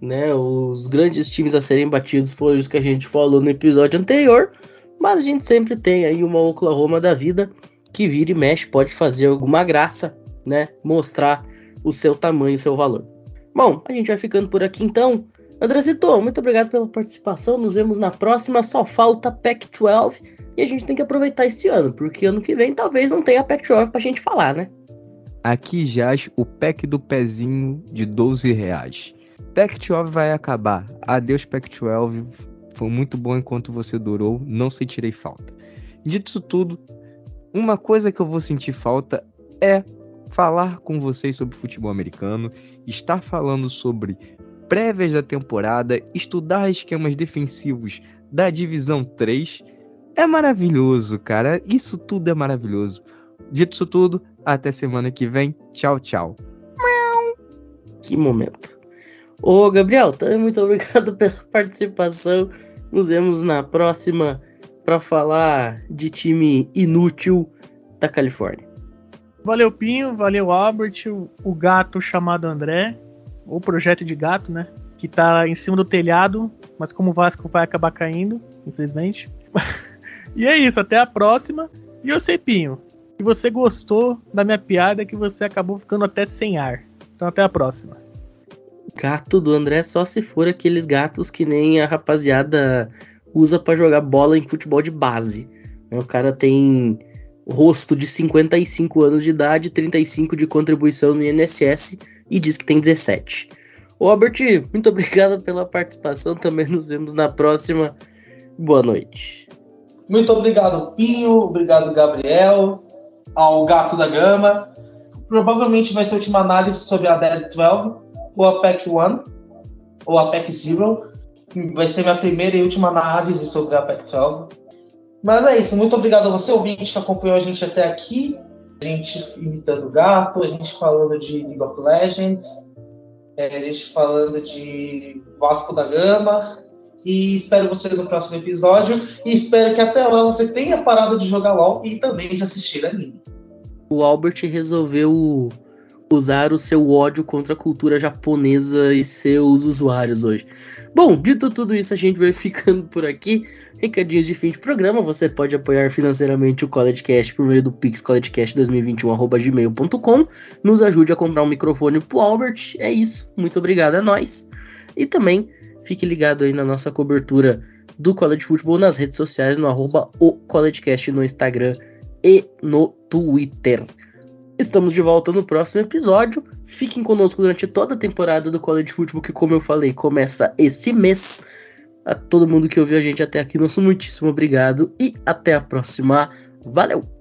né? Os grandes times a serem batidos foram os que a gente falou no episódio anterior, mas a gente sempre tem aí uma Oklahoma da vida que vira e mexe, pode fazer alguma graça né, mostrar o seu tamanho, o seu valor. Bom, a gente vai ficando por aqui então. Andrezito, muito obrigado pela participação. Nos vemos na próxima. Só falta Pac-12 e a gente tem que aproveitar esse ano, porque ano que vem talvez não tenha Pac-12 pra gente falar, né? Aqui jaz o pack do pezinho de 12 reais. Pac-12 vai acabar. Adeus, Pac-12. Foi muito bom enquanto você durou. Não sentirei falta. Dito isso tudo, uma coisa que eu vou sentir falta é falar com vocês sobre futebol americano, estar falando sobre prévias da temporada, estudar esquemas defensivos da divisão 3. É maravilhoso, cara. Isso tudo é maravilhoso. Dito isso tudo, até semana que vem. Tchau, tchau. Que momento. Ô, Gabriel, [laughs] também muito obrigado pela participação. Nos vemos na próxima para falar de time inútil da Califórnia. Valeu, Pinho, valeu, Albert, o, gato chamado André, o projeto de gato, né? Que tá em cima do telhado, mas como o Vasco vai acabar caindo, infelizmente. [laughs] e é isso, até a próxima. E eu sei, Pinho, que você gostou da minha piada, que você acabou ficando até sem ar. Então até a próxima. Gato do André só se for aqueles gatos que nem a rapaziada usa para jogar bola em futebol de base. O cara tem rosto de 55 anos de idade, 35 de contribuição no INSS e diz que tem 17. Ô Albert, muito obrigado pela participação. Também nos vemos na próxima. Boa noite. Muito obrigado, Pinho. Obrigado, Gabriel. Ao Gato da Gama. Provavelmente vai ser a última análise sobre a Dead 12 ou a PEC 1 ou a PEC 0. Vai ser minha primeira e última análise sobre a PEC 12. Mas é isso. Muito obrigado a você, ouvinte, que acompanhou a gente até aqui. A gente imitando gato, a gente falando de League of Legends. É, a gente falando de Vasco da Gama. E espero você no próximo episódio. E espero que até lá você tenha parado de jogar LOL e também de assistir anime. O Albert resolveu usar o seu ódio contra a cultura japonesa e seus usuários hoje. Bom, dito tudo isso, a gente vai [laughs] ficando por aqui. Recadinhos de fim de programa, você pode apoiar financeiramente o CollegeCast por meio do Pix collegecast2021.gmail.com. Nos ajude a comprar um microfone pro Albert. É isso. Muito obrigado a nós. E também fique ligado aí na nossa cobertura do College Football nas redes sociais, no arroba o CollegeCast no Instagram e no Twitter. Estamos de volta no próximo episódio. Fiquem conosco durante toda a temporada do College Football, que, como eu falei, começa esse mês. A todo mundo que ouviu a gente até aqui, nosso muitíssimo obrigado e até a próxima. Valeu!